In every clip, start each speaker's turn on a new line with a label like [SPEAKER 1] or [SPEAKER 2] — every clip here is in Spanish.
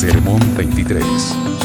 [SPEAKER 1] Sermón 23.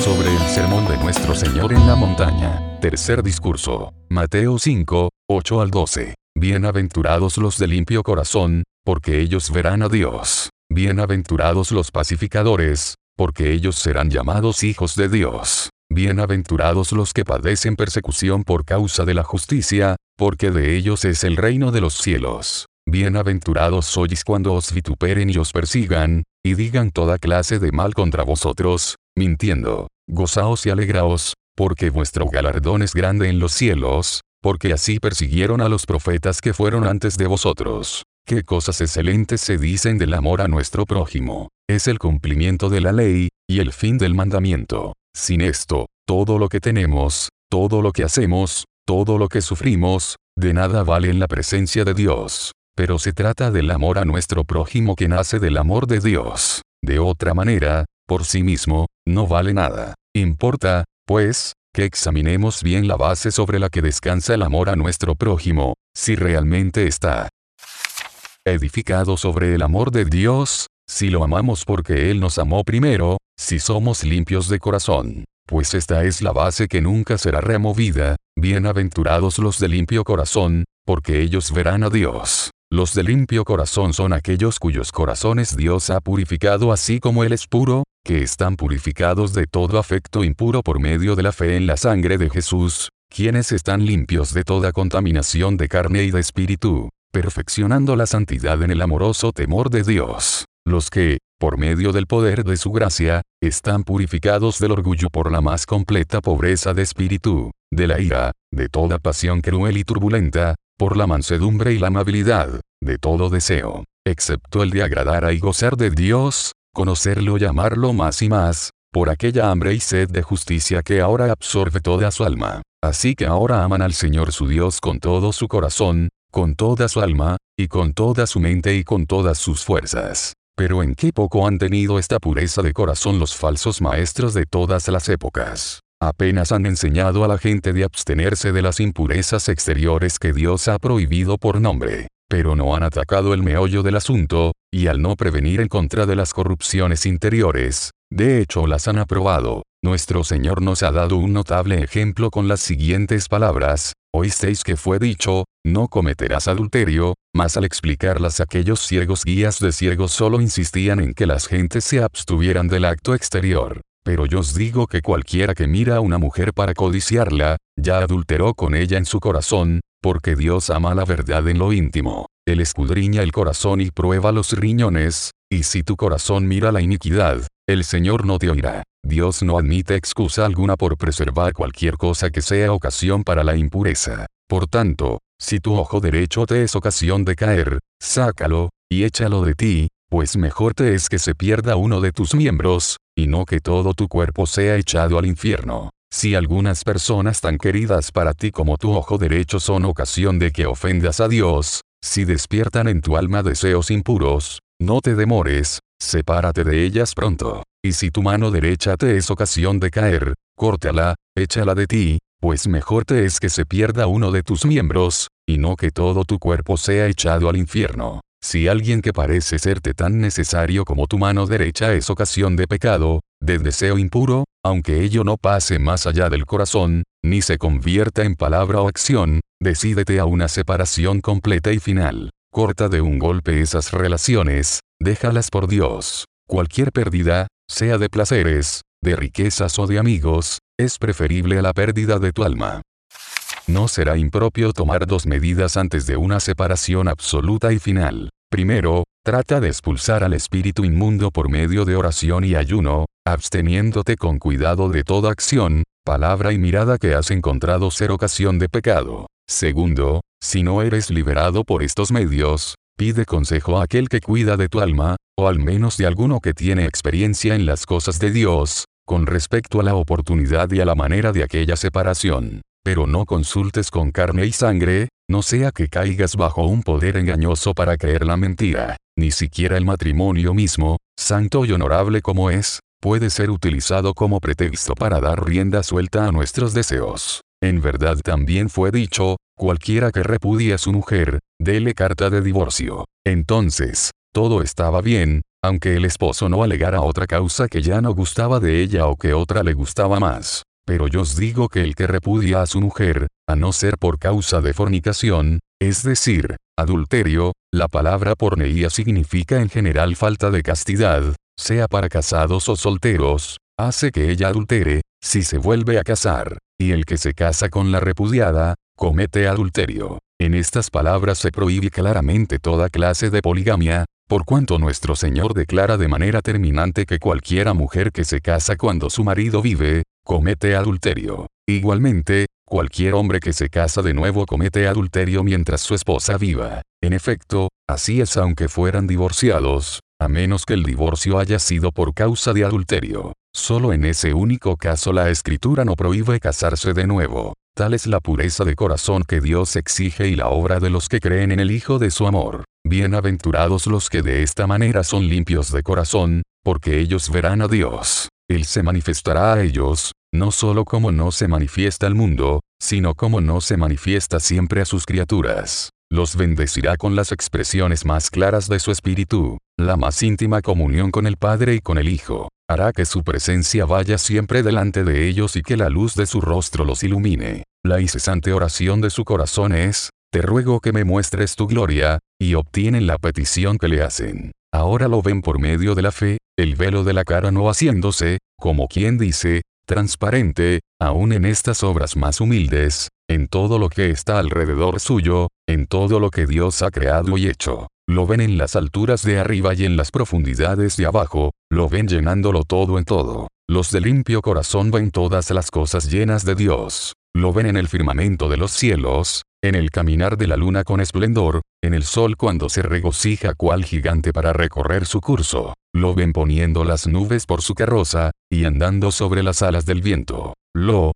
[SPEAKER 1] Sobre el sermón de nuestro Señor en la montaña. Tercer discurso. Mateo 5, 8 al 12. Bienaventurados los de limpio corazón, porque ellos verán a Dios. Bienaventurados los pacificadores, porque ellos serán llamados hijos de Dios. Bienaventurados los que padecen persecución por causa de la justicia, porque de ellos es el reino de los cielos. Bienaventurados sois cuando os vituperen y os persigan, y digan toda clase de mal contra vosotros, mintiendo. Gozaos y alegraos, porque vuestro galardón es grande en los cielos, porque así persiguieron a los profetas que fueron antes de vosotros. Qué cosas excelentes se dicen del amor a nuestro prójimo. Es el cumplimiento de la ley, y el fin del mandamiento. Sin esto, todo lo que tenemos, todo lo que hacemos, todo lo que sufrimos, de nada vale en la presencia de Dios. Pero se trata del amor a nuestro prójimo que nace del amor de Dios. De otra manera, por sí mismo, no vale nada. Importa, pues, que examinemos bien la base sobre la que descansa el amor a nuestro prójimo, si realmente está edificado sobre el amor de Dios, si lo amamos porque Él nos amó primero, si somos limpios de corazón. Pues esta es la base que nunca será removida, bienaventurados los de limpio corazón, porque ellos verán a Dios. Los de limpio corazón son aquellos cuyos corazones Dios ha purificado así como Él es puro, que están purificados de todo afecto impuro por medio de la fe en la sangre de Jesús, quienes están limpios de toda contaminación de carne y de espíritu, perfeccionando la santidad en el amoroso temor de Dios. Los que, por medio del poder de su gracia, están purificados del orgullo por la más completa pobreza de espíritu, de la ira, de toda pasión cruel y turbulenta, por la mansedumbre y la amabilidad, de todo deseo, excepto el de agradar a y gozar de Dios, conocerlo y amarlo más y más, por aquella hambre y sed de justicia que ahora absorbe toda su alma. Así que ahora aman al Señor su Dios con todo su corazón, con toda su alma, y con toda su mente y con todas sus fuerzas. Pero en qué poco han tenido esta pureza de corazón los falsos maestros de todas las épocas. Apenas han enseñado a la gente de abstenerse de las impurezas exteriores que Dios ha prohibido por nombre, pero no han atacado el meollo del asunto, y al no prevenir en contra de las corrupciones interiores, de hecho las han aprobado. Nuestro Señor nos ha dado un notable ejemplo con las siguientes palabras, oísteis que fue dicho, no cometerás adulterio, mas al explicarlas aquellos ciegos guías de ciegos solo insistían en que las gentes se abstuvieran del acto exterior. Pero yo os digo que cualquiera que mira a una mujer para codiciarla, ya adulteró con ella en su corazón, porque Dios ama la verdad en lo íntimo. Él escudriña el corazón y prueba los riñones, y si tu corazón mira la iniquidad, el Señor no te oirá. Dios no admite excusa alguna por preservar cualquier cosa que sea ocasión para la impureza. Por tanto, si tu ojo derecho te es ocasión de caer, sácalo, y échalo de ti, pues mejor te es que se pierda uno de tus miembros, y no que todo tu cuerpo sea echado al infierno. Si algunas personas tan queridas para ti como tu ojo derecho son ocasión de que ofendas a Dios, si despiertan en tu alma deseos impuros, no te demores, sepárate de ellas pronto. Y si tu mano derecha te es ocasión de caer, córtala, échala de ti, pues mejor te es que se pierda uno de tus miembros, y no que todo tu cuerpo sea echado al infierno. Si alguien que parece serte tan necesario como tu mano derecha es ocasión de pecado, de deseo impuro, aunque ello no pase más allá del corazón, ni se convierta en palabra o acción, decídete a una separación completa y final. Corta de un golpe esas relaciones, déjalas por Dios. Cualquier pérdida, sea de placeres, de riquezas o de amigos, es preferible a la pérdida de tu alma. No será impropio tomar dos medidas antes de una separación absoluta y final. Primero, trata de expulsar al espíritu inmundo por medio de oración y ayuno, absteniéndote con cuidado de toda acción, palabra y mirada que has encontrado ser ocasión de pecado. Segundo, si no eres liberado por estos medios, pide consejo a aquel que cuida de tu alma, o al menos de alguno que tiene experiencia en las cosas de Dios, con respecto a la oportunidad y a la manera de aquella separación. Pero no consultes con carne y sangre, no sea que caigas bajo un poder engañoso para creer la mentira. Ni siquiera el matrimonio mismo, santo y honorable como es, puede ser utilizado como pretexto para dar rienda suelta a nuestros deseos. En verdad también fue dicho, cualquiera que repudie a su mujer, dele carta de divorcio. Entonces, todo estaba bien, aunque el esposo no alegara otra causa que ya no gustaba de ella o que otra le gustaba más. Pero yo os digo que el que repudia a su mujer, a no ser por causa de fornicación, es decir, adulterio, la palabra porneía significa en general falta de castidad, sea para casados o solteros, hace que ella adultere, si se vuelve a casar, y el que se casa con la repudiada, comete adulterio. En estas palabras se prohíbe claramente toda clase de poligamia, por cuanto nuestro Señor declara de manera terminante que cualquiera mujer que se casa cuando su marido vive, comete adulterio. Igualmente, cualquier hombre que se casa de nuevo comete adulterio mientras su esposa viva. En efecto, así es aunque fueran divorciados, a menos que el divorcio haya sido por causa de adulterio. Solo en ese único caso la escritura no prohíbe casarse de nuevo. Tal es la pureza de corazón que Dios exige y la obra de los que creen en el Hijo de su amor. Bienaventurados los que de esta manera son limpios de corazón, porque ellos verán a Dios. Él se manifestará a ellos, no solo como no se manifiesta al mundo, sino como no se manifiesta siempre a sus criaturas. Los bendecirá con las expresiones más claras de su espíritu, la más íntima comunión con el Padre y con el Hijo. Hará que su presencia vaya siempre delante de ellos y que la luz de su rostro los ilumine. La incesante oración de su corazón es, te ruego que me muestres tu gloria, y obtienen la petición que le hacen. Ahora lo ven por medio de la fe, el velo de la cara no haciéndose, como quien dice, transparente, aún en estas obras más humildes, en todo lo que está alrededor suyo, en todo lo que Dios ha creado y hecho. Lo ven en las alturas de arriba y en las profundidades de abajo, lo ven llenándolo todo en todo. Los de limpio corazón ven todas las cosas llenas de Dios. Lo ven en el firmamento de los cielos, en el caminar de la luna con esplendor, en el sol cuando se regocija cual gigante para recorrer su curso. Lo ven poniendo las nubes por su carroza, y andando sobre las alas del viento. Lo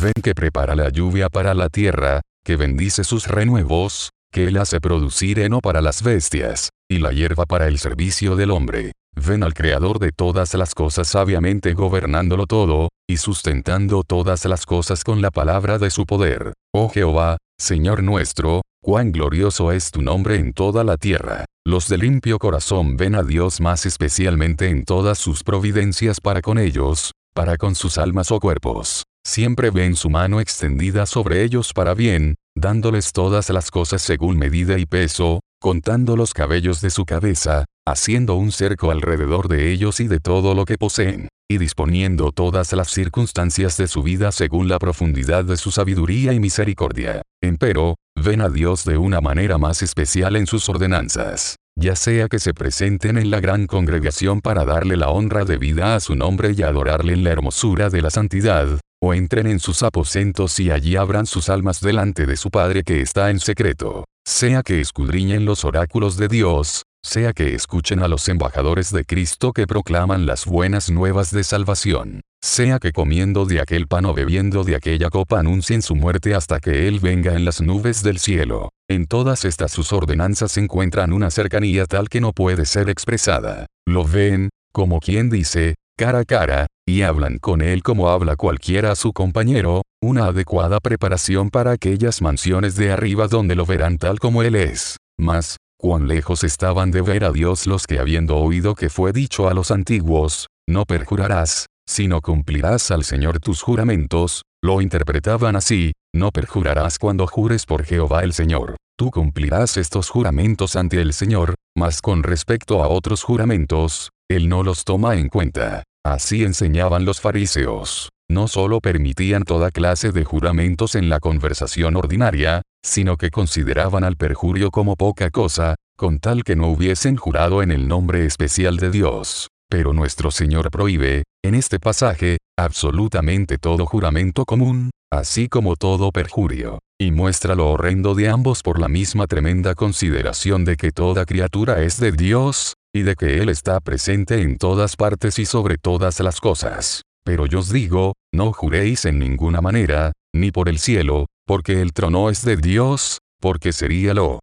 [SPEAKER 1] ven que prepara la lluvia para la tierra, que bendice sus renuevos, que él hace producir heno para las bestias, y la hierba para el servicio del hombre. Ven al Creador de todas las cosas sabiamente gobernándolo todo, y sustentando todas las cosas con la palabra de su poder. Oh Jehová, Señor nuestro, cuán glorioso es tu nombre en toda la tierra. Los de limpio corazón ven a Dios más especialmente en todas sus providencias para con ellos, para con sus almas o cuerpos. Siempre ven su mano extendida sobre ellos para bien, dándoles todas las cosas según medida y peso, contando los cabellos de su cabeza, haciendo un cerco alrededor de ellos y de todo lo que poseen, y disponiendo todas las circunstancias de su vida según la profundidad de su sabiduría y misericordia. Empero, ven a Dios de una manera más especial en sus ordenanzas, ya sea que se presenten en la gran congregación para darle la honra debida a su nombre y adorarle en la hermosura de la santidad, o entren en sus aposentos y allí abran sus almas delante de su Padre que está en secreto, sea que escudriñen los oráculos de Dios, sea que escuchen a los embajadores de Cristo que proclaman las buenas nuevas de salvación, sea que comiendo de aquel pan o bebiendo de aquella copa anuncien su muerte hasta que Él venga en las nubes del cielo. En todas estas sus ordenanzas encuentran una cercanía tal que no puede ser expresada. Lo ven, como quien dice, cara a cara, y hablan con él como habla cualquiera a su compañero, una adecuada preparación para aquellas mansiones de arriba donde lo verán tal como él es. Mas, cuán lejos estaban de ver a Dios los que habiendo oído que fue dicho a los antiguos, no perjurarás, sino cumplirás al Señor tus juramentos, lo interpretaban así, no perjurarás cuando jures por Jehová el Señor. Tú cumplirás estos juramentos ante el Señor, mas con respecto a otros juramentos, Él no los toma en cuenta. Así enseñaban los fariseos. No solo permitían toda clase de juramentos en la conversación ordinaria, sino que consideraban al perjurio como poca cosa, con tal que no hubiesen jurado en el nombre especial de Dios. Pero nuestro Señor prohíbe, en este pasaje, absolutamente todo juramento común, así como todo perjurio, y muestra lo horrendo de ambos por la misma tremenda consideración de que toda criatura es de Dios, y de que Él está presente en todas partes y sobre todas las cosas. Pero yo os digo, no juréis en ninguna manera, ni por el cielo, porque el trono es de Dios, porque sería lo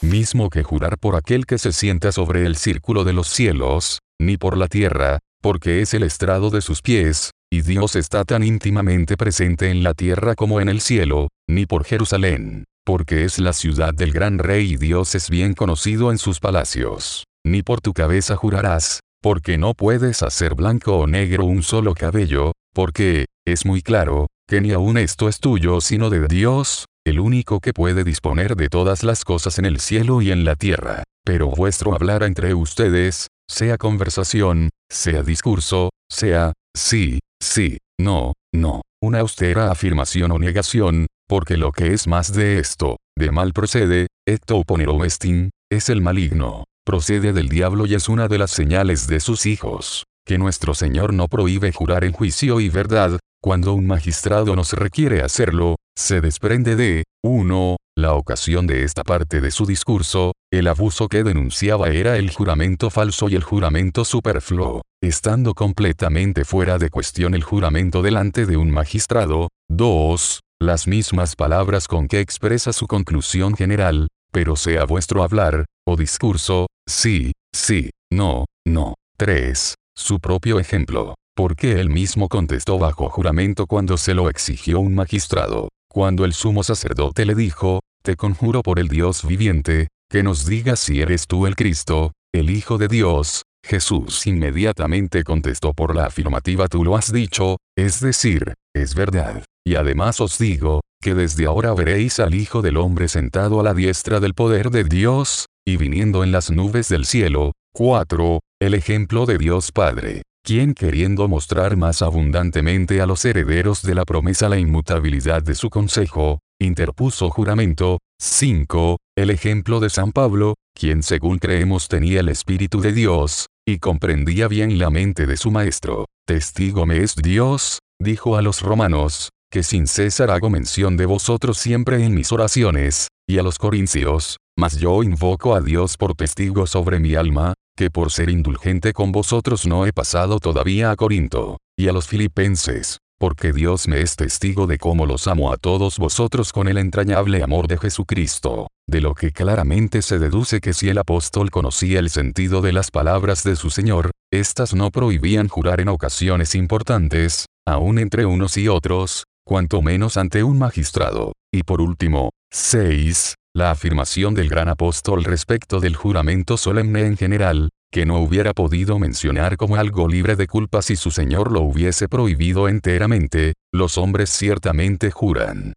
[SPEAKER 1] mismo que jurar por aquel que se sienta sobre el círculo de los cielos, ni por la tierra, porque es el estrado de sus pies, y Dios está tan íntimamente presente en la tierra como en el cielo, ni por Jerusalén, porque es la ciudad del gran rey y Dios es bien conocido en sus palacios. Ni por tu cabeza jurarás, porque no puedes hacer blanco o negro un solo cabello, porque, es muy claro, que ni aun esto es tuyo sino de Dios, el único que puede disponer de todas las cosas en el cielo y en la tierra. Pero vuestro hablar entre ustedes, sea conversación, sea discurso, sea, sí, sí, no, no, una austera afirmación o negación, porque lo que es más de esto, de mal procede, ecto ponero estin, es el maligno, procede del diablo y es una de las señales de sus hijos, que nuestro Señor no prohíbe jurar en juicio y verdad, cuando un magistrado nos requiere hacerlo, se desprende de, 1. La ocasión de esta parte de su discurso, el abuso que denunciaba era el juramento falso y el juramento superfluo, estando completamente fuera de cuestión el juramento delante de un magistrado. 2. Las mismas palabras con que expresa su conclusión general, pero sea vuestro hablar, o discurso, sí, sí, no, no. 3. Su propio ejemplo porque él mismo contestó bajo juramento cuando se lo exigió un magistrado. Cuando el sumo sacerdote le dijo, Te conjuro por el Dios viviente, que nos digas si eres tú el Cristo, el Hijo de Dios, Jesús inmediatamente contestó por la afirmativa tú lo has dicho, es decir, es verdad. Y además os digo, que desde ahora veréis al Hijo del Hombre sentado a la diestra del poder de Dios, y viniendo en las nubes del cielo. 4. El ejemplo de Dios Padre quien queriendo mostrar más abundantemente a los herederos de la promesa la inmutabilidad de su consejo, interpuso juramento. 5. El ejemplo de San Pablo, quien según creemos tenía el Espíritu de Dios, y comprendía bien la mente de su maestro. Testigo me es Dios, dijo a los romanos, que sin cesar hago mención de vosotros siempre en mis oraciones, y a los corintios, mas yo invoco a Dios por testigo sobre mi alma, que por ser indulgente con vosotros no he pasado todavía a Corinto, y a los filipenses, porque Dios me es testigo de cómo los amo a todos vosotros con el entrañable amor de Jesucristo, de lo que claramente se deduce que si el apóstol conocía el sentido de las palabras de su Señor, éstas no prohibían jurar en ocasiones importantes, aun entre unos y otros, cuanto menos ante un magistrado. Y por último, 6. La afirmación del gran apóstol respecto del juramento solemne en general, que no hubiera podido mencionar como algo libre de culpa si su Señor lo hubiese prohibido enteramente, los hombres ciertamente juran.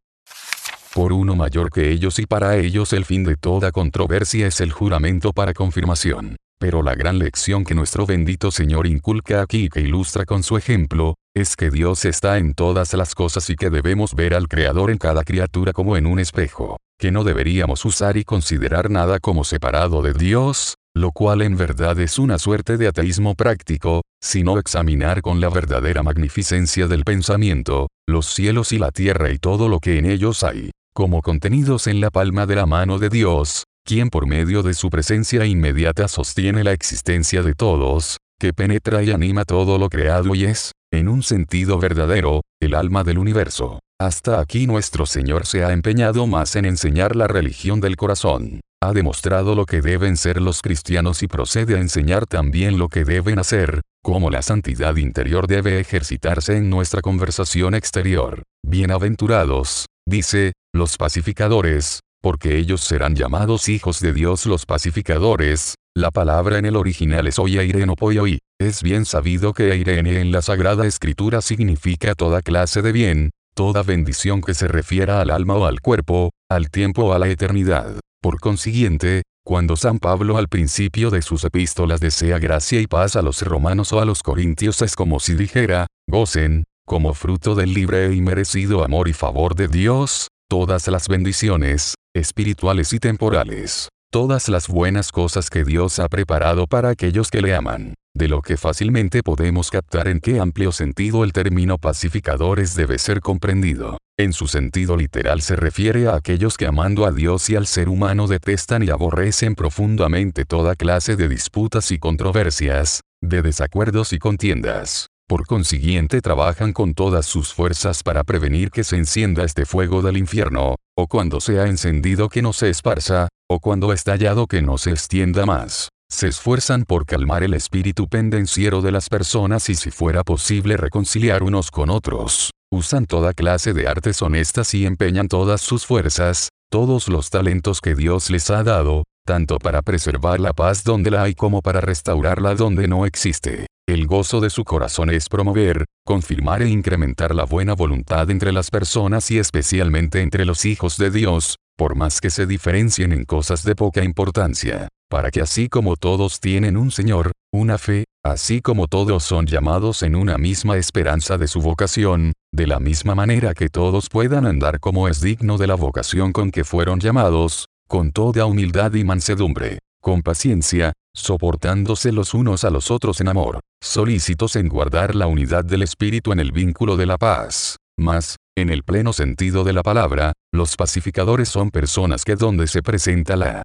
[SPEAKER 1] Por uno mayor que ellos y para ellos el fin de toda controversia es el juramento para confirmación. Pero la gran lección que nuestro bendito Señor inculca aquí y que ilustra con su ejemplo, es que Dios está en todas las cosas y que debemos ver al Creador en cada criatura como en un espejo que no deberíamos usar y considerar nada como separado de Dios, lo cual en verdad es una suerte de ateísmo práctico, sino examinar con la verdadera magnificencia del pensamiento, los cielos y la tierra y todo lo que en ellos hay, como contenidos en la palma de la mano de Dios, quien por medio de su presencia inmediata sostiene la existencia de todos, que penetra y anima todo lo creado y es, en un sentido verdadero, el alma del universo. Hasta aquí nuestro Señor se ha empeñado más en enseñar la religión del corazón. Ha demostrado lo que deben ser los cristianos y procede a enseñar también lo que deben hacer, cómo la santidad interior debe ejercitarse en nuestra conversación exterior. Bienaventurados, dice, los pacificadores, porque ellos serán llamados hijos de Dios los pacificadores. La palabra en el original es oyeireno poyoi. Es bien sabido que eirene en la Sagrada Escritura significa toda clase de bien, toda bendición que se refiera al alma o al cuerpo, al tiempo o a la eternidad. Por consiguiente, cuando San Pablo al principio de sus epístolas desea gracia y paz a los romanos o a los corintios es como si dijera, gocen, como fruto del libre y merecido amor y favor de Dios, todas las bendiciones, espirituales y temporales, todas las buenas cosas que Dios ha preparado para aquellos que le aman de lo que fácilmente podemos captar en qué amplio sentido el término pacificadores debe ser comprendido. En su sentido literal se refiere a aquellos que amando a Dios y al ser humano detestan y aborrecen profundamente toda clase de disputas y controversias, de desacuerdos y contiendas. Por consiguiente trabajan con todas sus fuerzas para prevenir que se encienda este fuego del infierno, o cuando sea encendido que no se esparza, o cuando estallado que no se extienda más se esfuerzan por calmar el espíritu pendenciero de las personas y si fuera posible reconciliar unos con otros. usan toda clase de artes honestas y empeñan todas sus fuerzas, todos los talentos que Dios les ha dado, tanto para preservar la paz donde la hay como para restaurarla donde no existe. El gozo de su corazón es promover, confirmar e incrementar la buena voluntad entre las personas y especialmente entre los hijos de Dios, por más que se diferencien en cosas de poca importancia, para que así como todos tienen un Señor, una fe, así como todos son llamados en una misma esperanza de su vocación, de la misma manera que todos puedan andar como es digno de la vocación con que fueron llamados, con toda humildad y mansedumbre, con paciencia, soportándose los unos a los otros en amor, solícitos en guardar la unidad del espíritu en el vínculo de la paz. Mas, en el pleno sentido de la palabra, los pacificadores son personas que donde se presenta la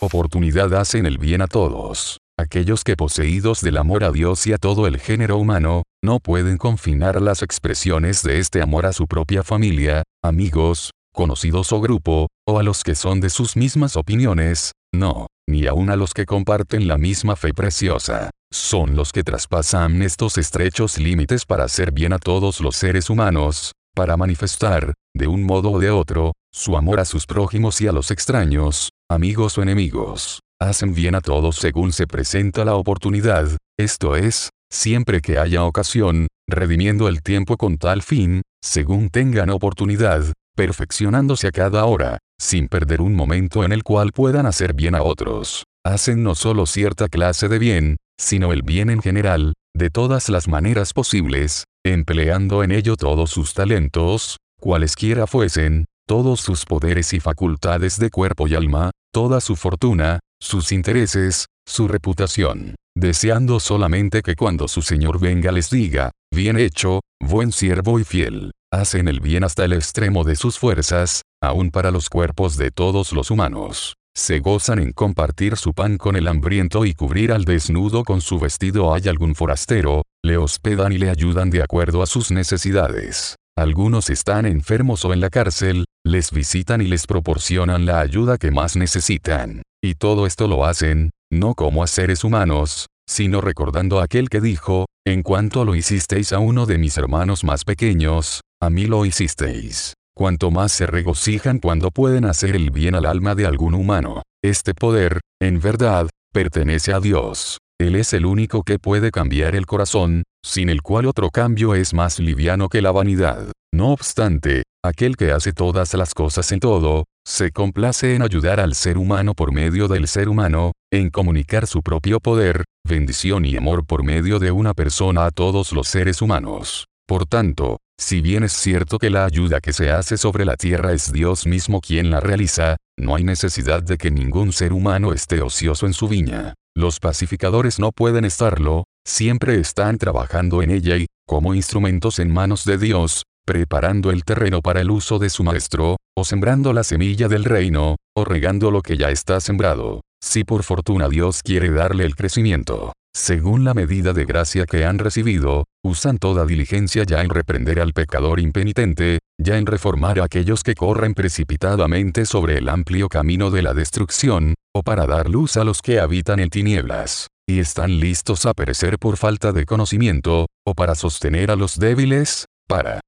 [SPEAKER 1] oportunidad hacen el bien a todos. Aquellos que poseídos del amor a Dios y a todo el género humano, no pueden confinar las expresiones de este amor a su propia familia, amigos, conocidos o grupo, o a los que son de sus mismas opiniones, no, ni aun a los que comparten la misma fe preciosa. Son los que traspasan estos estrechos límites para hacer bien a todos los seres humanos, para manifestar, de un modo o de otro, su amor a sus prójimos y a los extraños, amigos o enemigos. Hacen bien a todos según se presenta la oportunidad, esto es, siempre que haya ocasión, redimiendo el tiempo con tal fin, según tengan oportunidad, perfeccionándose a cada hora, sin perder un momento en el cual puedan hacer bien a otros. Hacen no solo cierta clase de bien, sino el bien en general, de todas las maneras posibles, empleando en ello todos sus talentos, cualesquiera fuesen, todos sus poderes y facultades de cuerpo y alma, toda su fortuna, sus intereses, su reputación, deseando solamente que cuando su Señor venga les diga, bien hecho, buen siervo y fiel hacen el bien hasta el extremo de sus fuerzas, aun para los cuerpos de todos los humanos. Se gozan en compartir su pan con el hambriento y cubrir al desnudo con su vestido hay algún forastero, le hospedan y le ayudan de acuerdo a sus necesidades. Algunos están enfermos o en la cárcel, les visitan y les proporcionan la ayuda que más necesitan. Y todo esto lo hacen, no como a seres humanos, sino recordando aquel que dijo, en cuanto lo hicisteis a uno de mis hermanos más pequeños, a mí lo hicisteis. Cuanto más se regocijan cuando pueden hacer el bien al alma de algún humano. Este poder, en verdad, pertenece a Dios. Él es el único que puede cambiar el corazón, sin el cual otro cambio es más liviano que la vanidad. No obstante, aquel que hace todas las cosas en todo, se complace en ayudar al ser humano por medio del ser humano, en comunicar su propio poder, bendición y amor por medio de una persona a todos los seres humanos. Por tanto, si bien es cierto que la ayuda que se hace sobre la tierra es Dios mismo quien la realiza, no hay necesidad de que ningún ser humano esté ocioso en su viña. Los pacificadores no pueden estarlo, siempre están trabajando en ella y, como instrumentos en manos de Dios, preparando el terreno para el uso de su maestro, o sembrando la semilla del reino, o regando lo que ya está sembrado. Si por fortuna Dios quiere darle el crecimiento, según la medida de gracia que han recibido, usan toda diligencia ya en reprender al pecador impenitente, ya en reformar a aquellos que corren precipitadamente sobre el amplio camino de la destrucción, o para dar luz a los que habitan en tinieblas, y están listos a perecer por falta de conocimiento, o para sostener a los débiles, para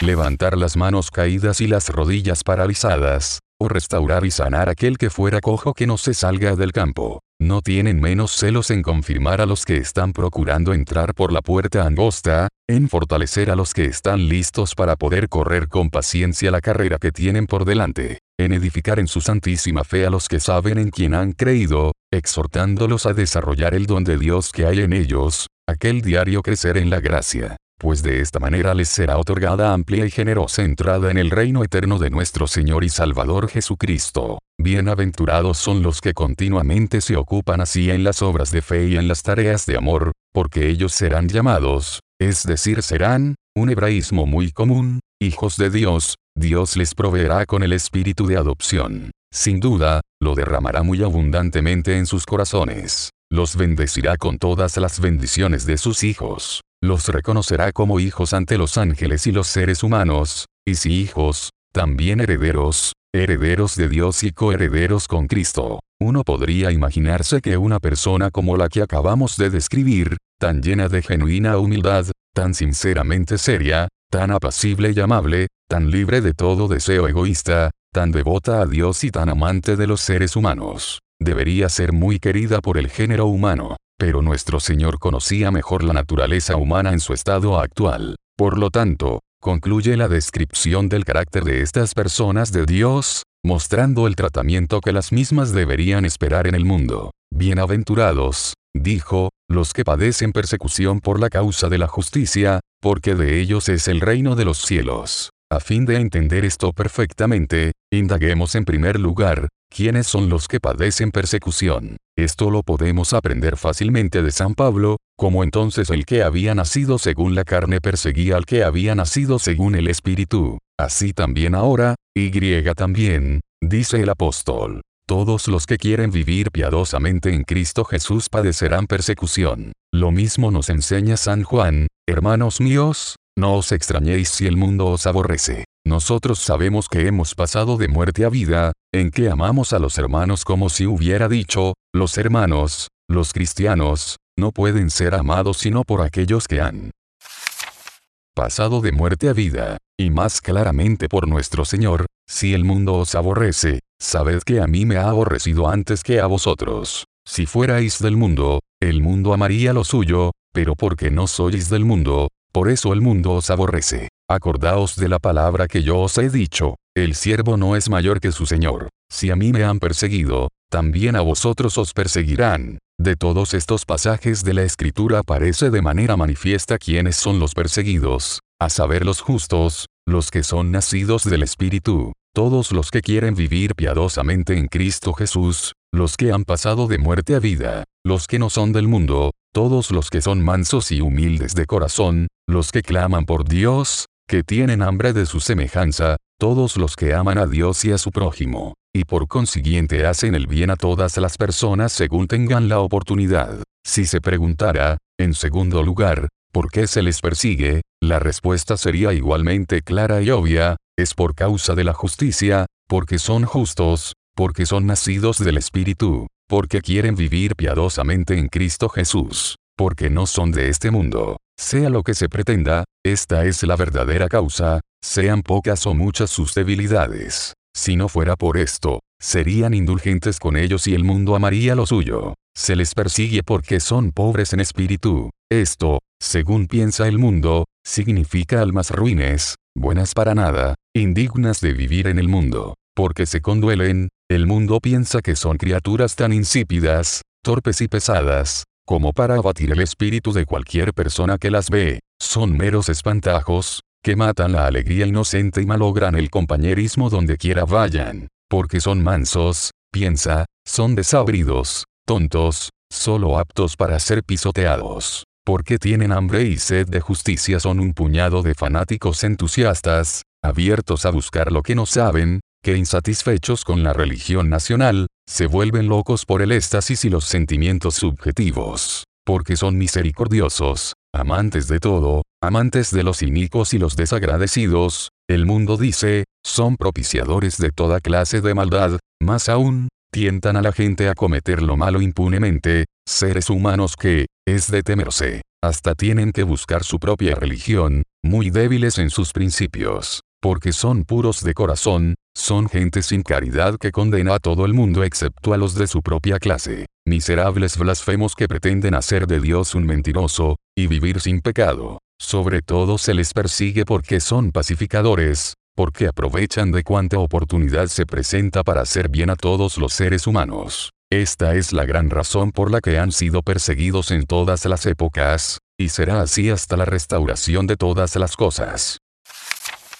[SPEAKER 1] levantar las manos caídas y las rodillas paralizadas, restaurar y sanar aquel que fuera cojo que no se salga del campo. No tienen menos celos en confirmar a los que están procurando entrar por la puerta angosta, en fortalecer a los que están listos para poder correr con paciencia la carrera que tienen por delante, en edificar en su santísima fe a los que saben en quien han creído, exhortándolos a desarrollar el don de Dios que hay en ellos, aquel diario crecer en la gracia pues de esta manera les será otorgada amplia y generosa entrada en el reino eterno de nuestro Señor y Salvador Jesucristo. Bienaventurados son los que continuamente se ocupan así en las obras de fe y en las tareas de amor, porque ellos serán llamados, es decir, serán, un hebraísmo muy común, hijos de Dios, Dios les proveerá con el espíritu de adopción. Sin duda, lo derramará muy abundantemente en sus corazones. Los bendecirá con todas las bendiciones de sus hijos los reconocerá como hijos ante los ángeles y los seres humanos, y si hijos, también herederos, herederos de Dios y coherederos con Cristo. Uno podría imaginarse que una persona como la que acabamos de describir, tan llena de genuina humildad, tan sinceramente seria, tan apacible y amable, tan libre de todo deseo egoísta, tan devota a Dios y tan amante de los seres humanos. Debería ser muy querida por el género humano, pero nuestro Señor conocía mejor la naturaleza humana en su estado actual. Por lo tanto, concluye la descripción del carácter de estas personas de Dios, mostrando el tratamiento que las mismas deberían esperar en el mundo. Bienaventurados, dijo, los que padecen persecución por la causa de la justicia, porque de ellos es el reino de los cielos. A fin de entender esto perfectamente, indaguemos en primer lugar, ¿quiénes son los que padecen persecución? Esto lo podemos aprender fácilmente de San Pablo, como entonces el que había nacido según la carne perseguía al que había nacido según el Espíritu. Así también ahora, y griega también, dice el apóstol. Todos los que quieren vivir piadosamente en Cristo Jesús padecerán persecución. Lo mismo nos enseña San Juan, hermanos míos, no os extrañéis si el mundo os aborrece. Nosotros sabemos que hemos pasado de muerte a vida, en que amamos a los hermanos como si hubiera dicho, los hermanos, los cristianos, no pueden ser amados sino por aquellos que han pasado de muerte a vida, y más claramente por nuestro Señor, si el mundo os aborrece, sabed que a mí me ha aborrecido antes que a vosotros. Si fuerais del mundo, el mundo amaría lo suyo, pero porque no sois del mundo, por eso el mundo os aborrece. Acordaos de la palabra que yo os he dicho, el siervo no es mayor que su Señor. Si a mí me han perseguido, también a vosotros os perseguirán. De todos estos pasajes de la Escritura aparece de manera manifiesta quiénes son los perseguidos, a saber los justos, los que son nacidos del Espíritu, todos los que quieren vivir piadosamente en Cristo Jesús, los que han pasado de muerte a vida, los que no son del mundo, todos los que son mansos y humildes de corazón, los que claman por Dios, que tienen hambre de su semejanza, todos los que aman a Dios y a su prójimo, y por consiguiente hacen el bien a todas las personas según tengan la oportunidad. Si se preguntara, en segundo lugar, ¿por qué se les persigue? La respuesta sería igualmente clara y obvia, es por causa de la justicia, porque son justos, porque son nacidos del Espíritu, porque quieren vivir piadosamente en Cristo Jesús, porque no son de este mundo. Sea lo que se pretenda, esta es la verdadera causa, sean pocas o muchas sus debilidades. Si no fuera por esto, serían indulgentes con ellos y el mundo amaría lo suyo. Se les persigue porque son pobres en espíritu. Esto, según piensa el mundo, significa almas ruines, buenas para nada, indignas de vivir en el mundo. Porque se conduelen, el mundo piensa que son criaturas tan insípidas, torpes y pesadas, como para abatir el espíritu de cualquier persona que las ve. Son meros espantajos, que matan la alegría inocente y malogran el compañerismo donde quiera vayan, porque son mansos, piensa, son desabridos, tontos, solo aptos para ser pisoteados. Porque tienen hambre y sed de justicia son un puñado de fanáticos entusiastas, abiertos a buscar lo que no saben, que insatisfechos con la religión nacional, se vuelven locos por el éxtasis y los sentimientos subjetivos. Porque son misericordiosos, amantes de todo, amantes de los inicuos y los desagradecidos, el mundo dice, son propiciadores de toda clase de maldad, más aún, tientan a la gente a cometer lo malo impunemente, seres humanos que, es de temerse, hasta tienen que buscar su propia religión, muy débiles en sus principios, porque son puros de corazón, son gente sin caridad que condena a todo el mundo excepto a los de su propia clase, miserables blasfemos que pretenden hacer de Dios un mentiroso, y vivir sin pecado. Sobre todo se les persigue porque son pacificadores, porque aprovechan de cuanta oportunidad se presenta para hacer bien a todos los seres humanos. Esta es la gran razón por la que han sido perseguidos en todas las épocas, y será así hasta la restauración de todas las cosas.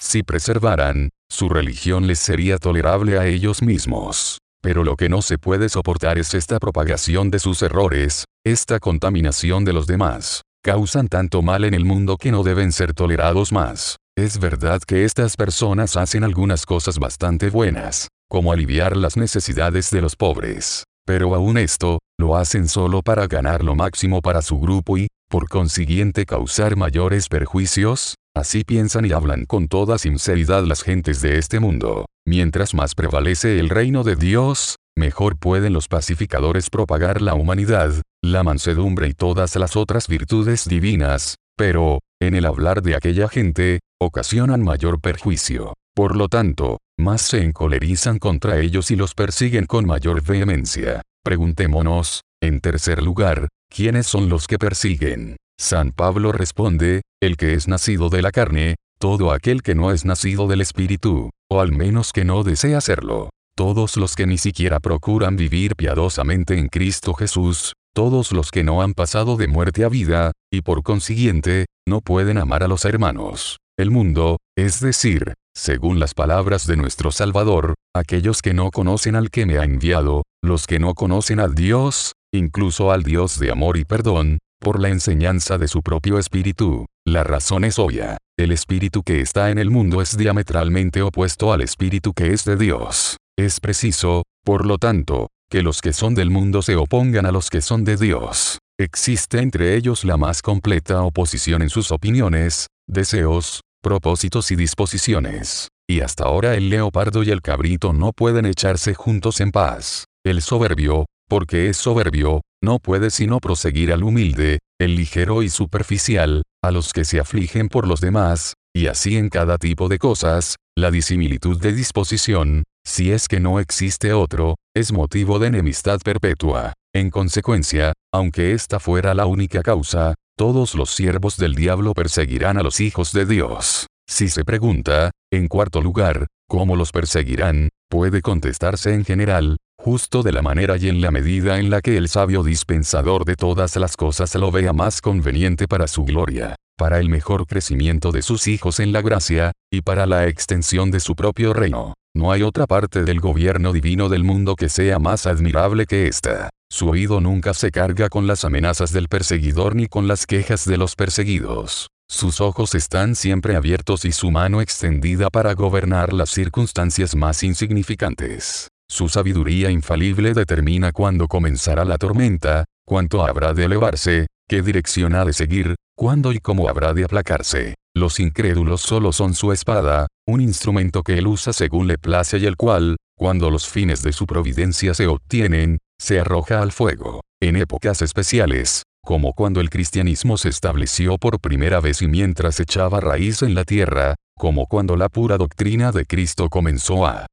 [SPEAKER 1] Si preservaran, su religión les sería tolerable a ellos mismos. Pero lo que no se puede soportar es esta propagación de sus errores, esta contaminación de los demás. Causan tanto mal en el mundo que no deben ser tolerados más. Es verdad que estas personas hacen algunas cosas bastante buenas, como aliviar las necesidades de los pobres. Pero aún esto, lo hacen solo para ganar lo máximo para su grupo y, por consiguiente causar mayores perjuicios, Así piensan y hablan con toda sinceridad las gentes de este mundo. Mientras más prevalece el reino de Dios, mejor pueden los pacificadores propagar la humanidad, la mansedumbre y todas las otras virtudes divinas, pero, en el hablar de aquella gente, ocasionan mayor perjuicio. Por lo tanto, más se encolerizan contra ellos y los persiguen con mayor vehemencia. Preguntémonos, en tercer lugar, ¿quiénes son los que persiguen? San Pablo responde, el que es nacido de la carne, todo aquel que no es nacido del Espíritu, o al menos que no desea serlo. Todos los que ni siquiera procuran vivir piadosamente en Cristo Jesús, todos los que no han pasado de muerte a vida, y por consiguiente, no pueden amar a los hermanos. El mundo, es decir, según las palabras de nuestro Salvador, aquellos que no conocen al que me ha enviado, los que no conocen al Dios, incluso al Dios de amor y perdón, por la enseñanza de su propio espíritu. La razón es obvia. El espíritu que está en el mundo es diametralmente opuesto al espíritu que es de Dios. Es preciso, por lo tanto, que los que son del mundo se opongan a los que son de Dios. Existe entre ellos la más completa oposición en sus opiniones, deseos, propósitos y disposiciones. Y hasta ahora el leopardo y el cabrito no pueden echarse juntos en paz. El soberbio, porque es soberbio, no puede sino proseguir al humilde, el ligero y superficial, a los que se afligen por los demás, y así en cada tipo de cosas, la disimilitud de disposición, si es que no existe otro, es motivo de enemistad perpetua. En consecuencia, aunque esta fuera la única causa, todos los siervos del diablo perseguirán a los hijos de Dios. Si se pregunta, en cuarto lugar, ¿cómo los perseguirán? Puede contestarse en general, justo de la manera y en la medida en la que el sabio dispensador de todas las cosas lo vea más conveniente para su gloria, para el mejor crecimiento de sus hijos en la gracia, y para la extensión de su propio reino. No hay otra parte del gobierno divino del mundo que sea más admirable que esta. Su oído nunca se carga con las amenazas del perseguidor ni con las quejas de los perseguidos. Sus ojos están siempre abiertos y su mano extendida para gobernar las circunstancias más insignificantes. Su sabiduría infalible determina cuándo comenzará la tormenta, cuánto habrá de elevarse, qué dirección ha de seguir, cuándo y cómo habrá de aplacarse. Los incrédulos solo son su espada, un instrumento que él usa según le place y el cual, cuando los fines de su providencia se obtienen, se arroja al fuego. En épocas especiales, como cuando el cristianismo se estableció por primera vez y mientras echaba raíz en la tierra, como cuando la pura doctrina de Cristo comenzó a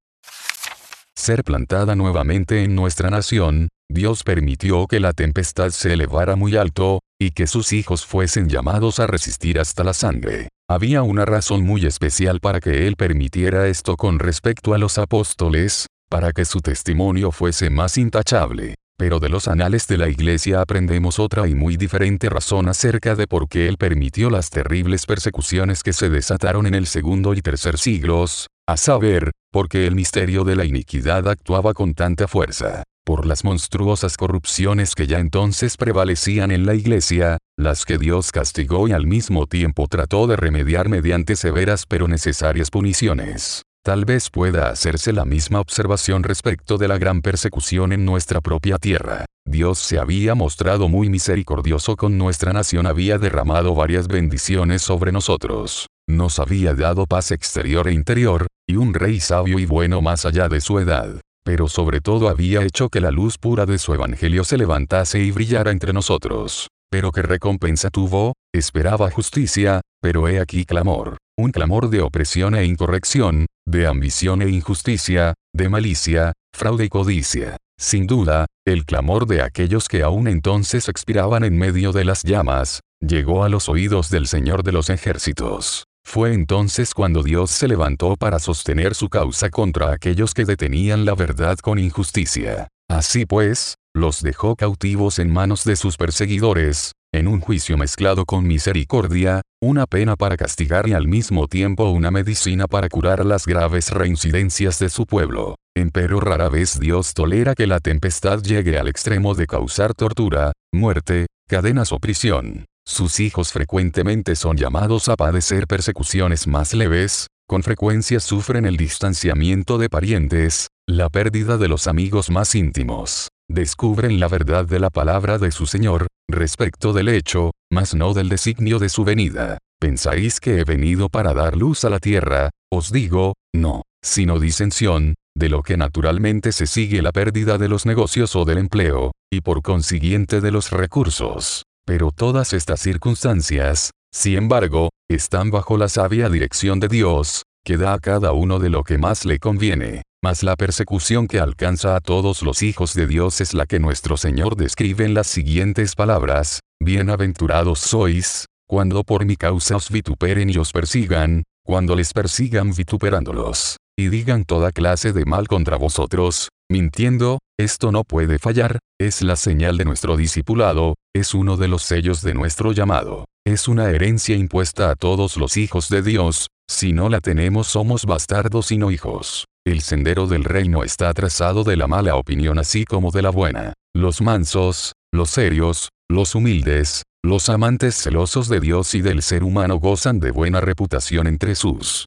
[SPEAKER 1] ser plantada nuevamente en nuestra nación, Dios permitió que la tempestad se elevara muy alto, y que sus hijos fuesen llamados a resistir hasta la sangre. Había una razón muy especial para que Él permitiera esto con respecto a los apóstoles, para que su testimonio fuese más intachable. Pero de los anales de la Iglesia aprendemos otra y muy diferente razón acerca de por qué Él permitió las terribles persecuciones que se desataron en el segundo y tercer siglos, a saber, porque el misterio de la iniquidad actuaba con tanta fuerza, por las monstruosas corrupciones que ya entonces prevalecían en la Iglesia, las que Dios castigó y al mismo tiempo trató de remediar mediante severas pero necesarias puniciones. Tal vez pueda hacerse la misma observación respecto de la gran persecución en nuestra propia tierra. Dios se había mostrado muy misericordioso con nuestra nación, había derramado varias bendiciones sobre nosotros. Nos había dado paz exterior e interior, y un rey sabio y bueno más allá de su edad. Pero sobre todo había hecho que la luz pura de su evangelio se levantase y brillara entre nosotros. Pero qué recompensa tuvo, esperaba justicia, pero he aquí clamor. Un clamor de opresión e incorrección, de ambición e injusticia, de malicia, fraude y codicia. Sin duda, el clamor de aquellos que aún entonces expiraban en medio de las llamas, llegó a los oídos del Señor de los ejércitos. Fue entonces cuando Dios se levantó para sostener su causa contra aquellos que detenían la verdad con injusticia. Así pues, los dejó cautivos en manos de sus perseguidores, en un juicio mezclado con misericordia, una pena para castigar y al mismo tiempo una medicina para curar las graves reincidencias de su pueblo. Empero rara vez Dios tolera que la tempestad llegue al extremo de causar tortura, muerte, cadenas o prisión. Sus hijos frecuentemente son llamados a padecer persecuciones más leves, con frecuencia sufren el distanciamiento de parientes, la pérdida de los amigos más íntimos descubren la verdad de la palabra de su Señor, respecto del hecho, mas no del designio de su venida. ¿Pensáis que he venido para dar luz a la tierra? Os digo, no, sino disensión, de lo que naturalmente se sigue la pérdida de los negocios o del empleo, y por consiguiente de los recursos. Pero todas estas circunstancias, sin embargo, están bajo la sabia dirección de Dios, que da a cada uno de lo que más le conviene. Mas la persecución que alcanza a todos los hijos de Dios es la que nuestro Señor describe en las siguientes palabras, Bienaventurados sois, cuando por mi causa os vituperen y os persigan, cuando les persigan vituperándolos, y digan toda clase de mal contra vosotros, mintiendo, esto no puede fallar, es la señal de nuestro discipulado, es uno de los sellos de nuestro llamado, es una herencia impuesta a todos los hijos de Dios, si no la tenemos somos bastardos y no hijos. El sendero del reino está trazado de la mala opinión así como de la buena. Los mansos, los serios, los humildes, los amantes celosos de Dios y del ser humano gozan de buena reputación entre sus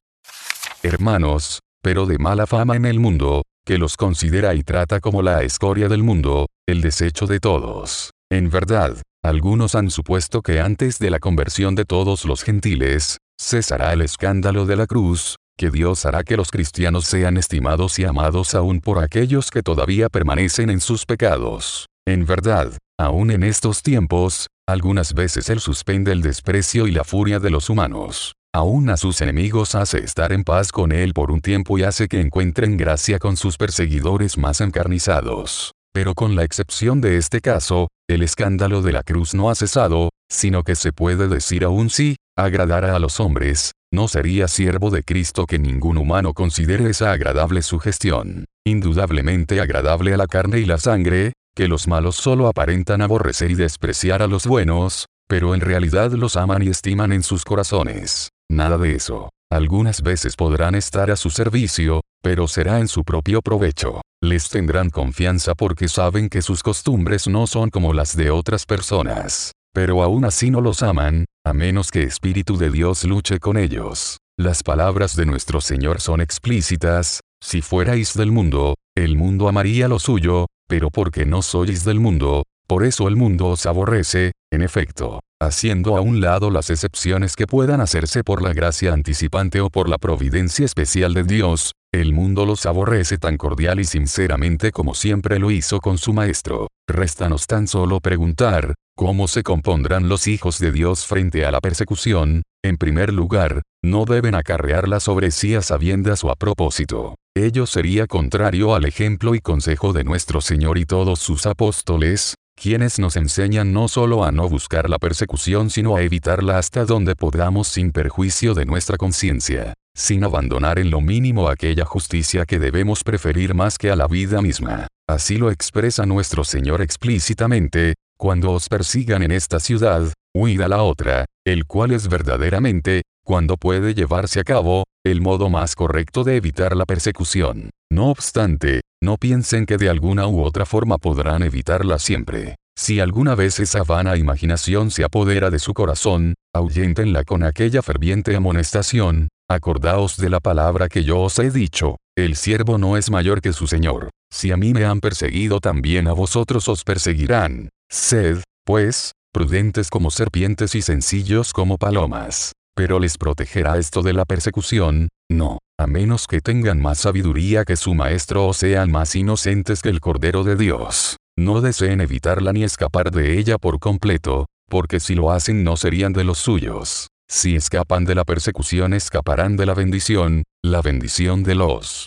[SPEAKER 1] hermanos, pero de mala fama en el mundo, que los considera y trata como la escoria del mundo, el desecho de todos. En verdad, algunos han supuesto que antes de la conversión de todos los gentiles, cesará el escándalo de la cruz, que Dios hará que los cristianos sean estimados y amados aún por aquellos que todavía permanecen en sus pecados. En verdad, aún en estos tiempos, algunas veces Él suspende el desprecio y la furia de los humanos. Aún a sus enemigos hace estar en paz con Él por un tiempo y hace que encuentren gracia con sus perseguidores más encarnizados. Pero con la excepción de este caso, el escándalo de la cruz no ha cesado, sino que se puede decir aún si, agradara a los hombres, no sería siervo de Cristo que ningún humano considere esa agradable sugestión. Indudablemente agradable a la carne y la sangre, que los malos solo aparentan aborrecer y despreciar a los buenos, pero en realidad los aman y estiman en sus corazones. Nada de eso. Algunas veces podrán estar a su servicio, pero será en su propio provecho. Les tendrán confianza porque saben que sus costumbres no son como las de otras personas. Pero aún así no los aman, a menos que Espíritu de Dios luche con ellos. Las palabras de nuestro Señor son explícitas, si fuerais del mundo, el mundo amaría lo suyo, pero porque no sois del mundo, por eso el mundo os aborrece, en efecto, haciendo a un lado las excepciones que puedan hacerse por la gracia anticipante o por la providencia especial de Dios, el mundo los aborrece tan cordial y sinceramente como siempre lo hizo con su Maestro. Réstanos tan solo preguntar, ¿cómo se compondrán los hijos de Dios frente a la persecución? En primer lugar, no deben acarrearla sobre sí a sabiendas o a propósito. Ello sería contrario al ejemplo y consejo de nuestro Señor y todos sus apóstoles, quienes nos enseñan no solo a no buscar la persecución sino a evitarla hasta donde podamos sin perjuicio de nuestra conciencia sin abandonar en lo mínimo aquella justicia que debemos preferir más que a la vida misma. Así lo expresa nuestro Señor explícitamente, cuando os persigan en esta ciudad, huid a la otra, el cual es verdaderamente, cuando puede llevarse a cabo, el modo más correcto de evitar la persecución. No obstante, no piensen que de alguna u otra forma podrán evitarla siempre. Si alguna vez esa vana imaginación se apodera de su corazón, ahuyentenla con aquella ferviente amonestación, Acordaos de la palabra que yo os he dicho, el siervo no es mayor que su Señor. Si a mí me han perseguido también a vosotros os perseguirán. Sed, pues, prudentes como serpientes y sencillos como palomas. Pero les protegerá esto de la persecución, no, a menos que tengan más sabiduría que su maestro o sean más inocentes que el Cordero de Dios. No deseen evitarla ni escapar de ella por completo, porque si lo hacen no serían de los suyos. Si escapan de la persecución escaparán de la bendición, la bendición de los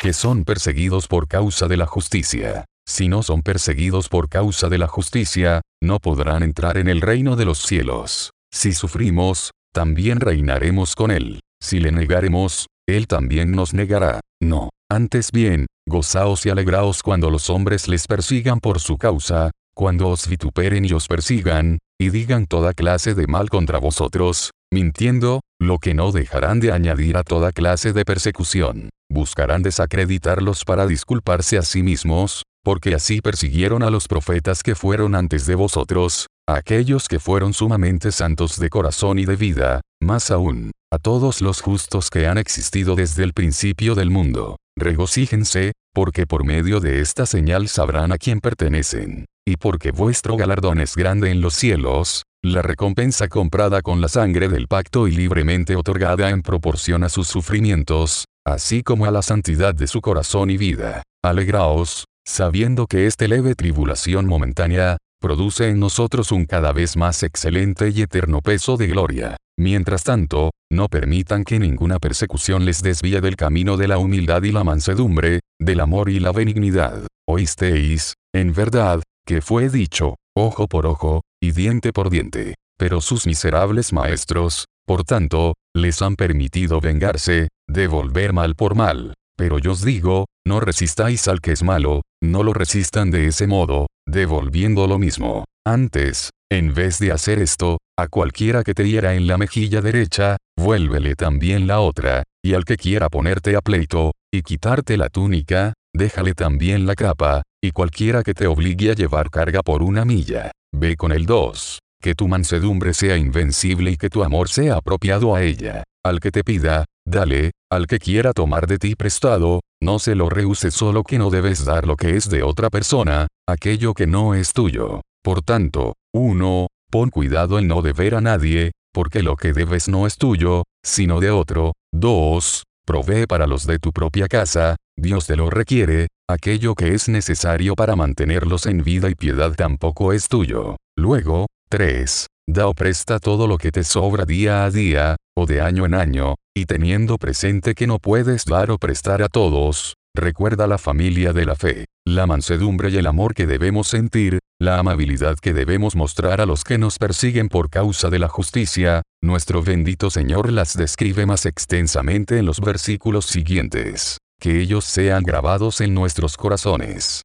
[SPEAKER 1] que son perseguidos por causa de la justicia. Si no son perseguidos por causa de la justicia, no podrán entrar en el reino de los cielos. Si sufrimos, también reinaremos con Él. Si le negaremos, Él también nos negará. No. Antes bien, gozaos y alegraos cuando los hombres les persigan por su causa, cuando os vituperen y os persigan, y digan toda clase de mal contra vosotros, mintiendo, lo que no dejarán de añadir a toda clase de persecución. Buscarán desacreditarlos para disculparse a sí mismos, porque así persiguieron a los profetas que fueron antes de vosotros, a aquellos que fueron sumamente santos de corazón y de vida, más aún, a todos los justos que han existido desde el principio del mundo. Regocíjense, porque por medio de esta señal sabrán a quién pertenecen y porque vuestro galardón es grande en los cielos, la recompensa comprada con la sangre del pacto y libremente otorgada en proporción a sus sufrimientos, así como a la santidad de su corazón y vida. Alegraos, sabiendo que esta leve tribulación momentánea, produce en nosotros un cada vez más excelente y eterno peso de gloria. Mientras tanto, no permitan que ninguna persecución les desvíe del camino de la humildad y la mansedumbre, del amor y la benignidad. Oísteis, en verdad, que fue dicho, ojo por ojo, y diente por diente. Pero sus miserables maestros, por tanto, les han permitido vengarse, devolver mal por mal. Pero yo os digo, no resistáis al que es malo, no lo resistan de ese modo, devolviendo lo mismo. Antes, en vez de hacer esto, a cualquiera que te hiera en la mejilla derecha, vuélvele también la otra, y al que quiera ponerte a pleito, y quitarte la túnica, déjale también la capa, y cualquiera que te obligue a llevar carga por una milla, ve con el dos. Que tu mansedumbre sea invencible y que tu amor sea apropiado a ella. Al que te pida, dale, al que quiera tomar de ti prestado, no se lo rehúse solo que no debes dar lo que es de otra persona, aquello que no es tuyo. Por tanto, 1. Pon cuidado en no deber a nadie, porque lo que debes no es tuyo, sino de otro. 2. Provee para los de tu propia casa, Dios te lo requiere, aquello que es necesario para mantenerlos en vida y piedad tampoco es tuyo. Luego, 3. Da o presta todo lo que te sobra día a día, o de año en año, y teniendo presente que no puedes dar o prestar a todos, recuerda la familia de la fe, la mansedumbre y el amor que debemos sentir, la amabilidad que debemos mostrar a los que nos persiguen por causa de la justicia, nuestro bendito Señor las describe más extensamente en los versículos siguientes. Que ellos sean grabados en nuestros corazones.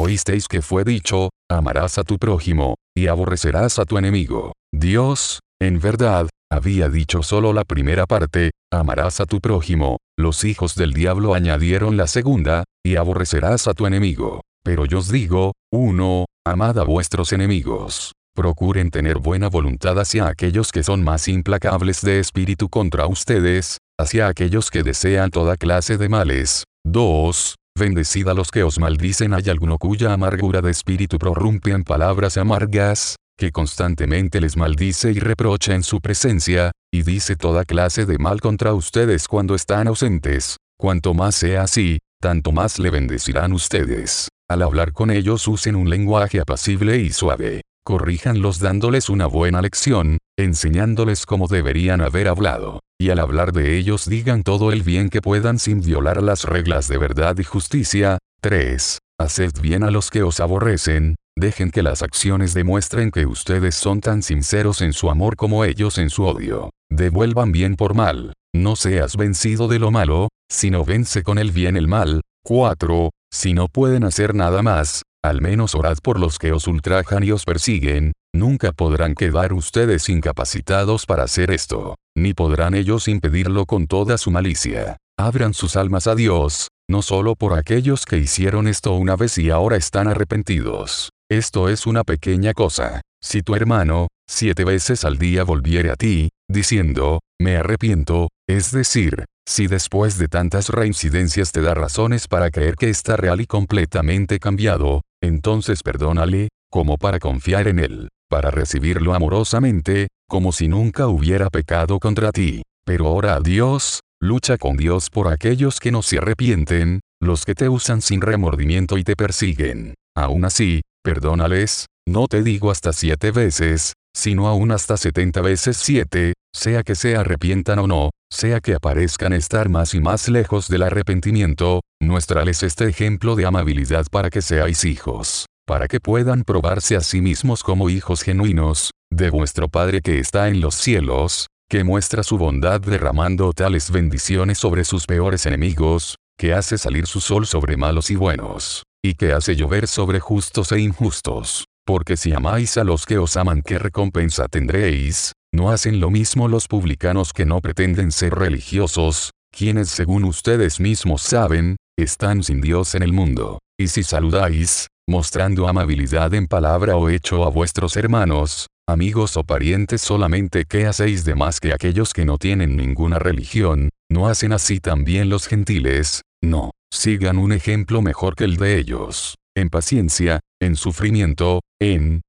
[SPEAKER 1] Oísteis que fue dicho, amarás a tu prójimo, y aborrecerás a tu enemigo. Dios, en verdad, había dicho solo la primera parte, amarás a tu prójimo, los hijos del diablo añadieron la segunda, y aborrecerás a tu enemigo. Pero yo os digo, uno, amad a vuestros enemigos. Procuren tener buena voluntad hacia aquellos que son más implacables de espíritu contra ustedes, hacia aquellos que desean toda clase de males. 2. Bendecid a los que os maldicen. ¿Hay alguno cuya amargura de espíritu prorrumpe en palabras amargas? que constantemente les maldice y reprocha en su presencia, y dice toda clase de mal contra ustedes cuando están ausentes, cuanto más sea así, tanto más le bendecirán ustedes. Al hablar con ellos usen un lenguaje apacible y suave. Corríjanlos dándoles una buena lección, enseñándoles cómo deberían haber hablado y al hablar de ellos digan todo el bien que puedan sin violar las reglas de verdad y justicia. 3. Haced bien a los que os aborrecen, dejen que las acciones demuestren que ustedes son tan sinceros en su amor como ellos en su odio. Devuelvan bien por mal. No seas vencido de lo malo, sino vence con el bien el mal. 4. Si no pueden hacer nada más, al menos orad por los que os ultrajan y os persiguen, nunca podrán quedar ustedes incapacitados para hacer esto, ni podrán ellos impedirlo con toda su malicia. Abran sus almas a Dios, no solo por aquellos que hicieron esto una vez y ahora están arrepentidos. Esto es una pequeña cosa. Si tu hermano, siete veces al día volviere a ti, diciendo, me arrepiento, es decir, si después de tantas reincidencias te da razones para creer que está real y completamente cambiado, entonces perdónale, como para confiar en él, para recibirlo amorosamente, como si nunca hubiera pecado contra ti. Pero ora a Dios, lucha con Dios por aquellos que no se arrepienten, los que te usan sin remordimiento y te persiguen. Aún así, perdónales, no te digo hasta siete veces, sino aún hasta setenta veces siete, sea que se arrepientan o no, sea que aparezcan estar más y más lejos del arrepentimiento, muéstrales este ejemplo de amabilidad para que seáis hijos, para que puedan probarse a sí mismos como hijos genuinos, de vuestro Padre que está en los cielos, que muestra su bondad derramando tales bendiciones sobre sus peores enemigos, que hace salir su sol sobre malos y buenos, y que hace llover sobre justos e injustos. Porque si amáis a los que os aman, ¿qué recompensa tendréis? ¿No hacen lo mismo los publicanos que no pretenden ser religiosos, quienes según ustedes mismos saben, están sin Dios en el mundo? Y si saludáis, mostrando amabilidad en palabra o hecho a vuestros hermanos, amigos o parientes solamente ¿qué hacéis de más que aquellos que no tienen ninguna religión, ¿no hacen así también los gentiles? No, sigan un ejemplo mejor que el de ellos en paciencia, en sufrimiento, en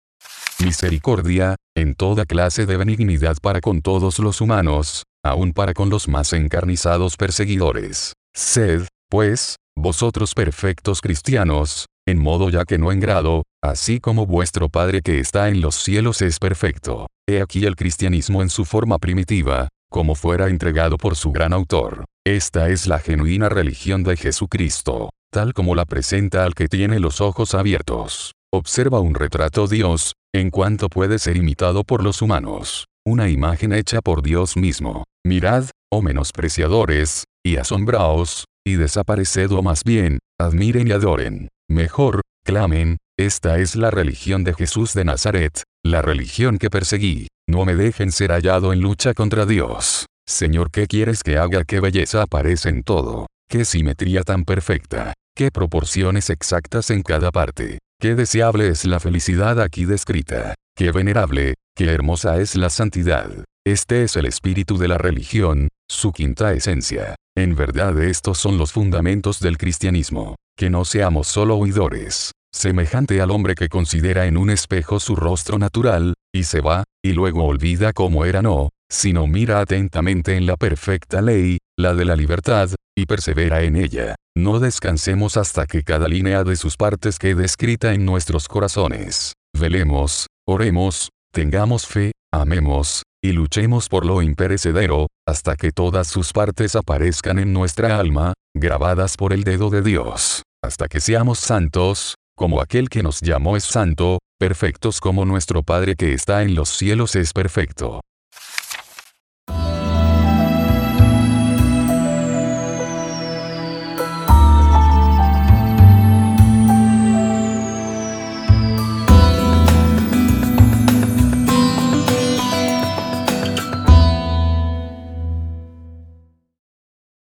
[SPEAKER 1] misericordia, en toda clase de benignidad para con todos los humanos, aun para con los más encarnizados perseguidores. Sed, pues, vosotros perfectos cristianos, en modo ya que no en grado, así como vuestro Padre que está en los cielos es perfecto. He aquí el cristianismo en su forma primitiva, como fuera entregado por su gran autor. Esta es la genuina religión de Jesucristo, tal como la presenta al que tiene los ojos abiertos. Observa un retrato Dios, en cuanto puede ser imitado por los humanos. Una imagen hecha por Dios mismo. Mirad, oh menospreciadores, y asombraos, y desapareced o más bien, admiren y adoren. Mejor, clamen, esta es la religión de Jesús de Nazaret, la religión que perseguí. No me dejen ser hallado en lucha contra Dios. Señor, ¿qué quieres que haga? ¿Qué belleza aparece en todo? ¿Qué simetría tan perfecta? ¿Qué proporciones exactas en cada parte? Qué deseable es la felicidad aquí descrita. Qué venerable, qué hermosa es la santidad. Este es el espíritu de la religión, su quinta esencia. En verdad estos son los fundamentos del cristianismo. Que no seamos solo oidores, semejante al hombre que considera en un espejo su rostro natural, y se va, y luego olvida cómo era no, sino mira atentamente en la perfecta ley, la de la libertad, y persevera en ella. No descansemos hasta que cada línea de sus partes quede escrita en nuestros corazones. Velemos, oremos, tengamos fe, amemos, y luchemos por lo imperecedero, hasta que todas sus partes aparezcan en nuestra alma, grabadas por el dedo de Dios, hasta que seamos santos, como aquel que nos llamó es santo, perfectos como nuestro Padre que está en los cielos es perfecto.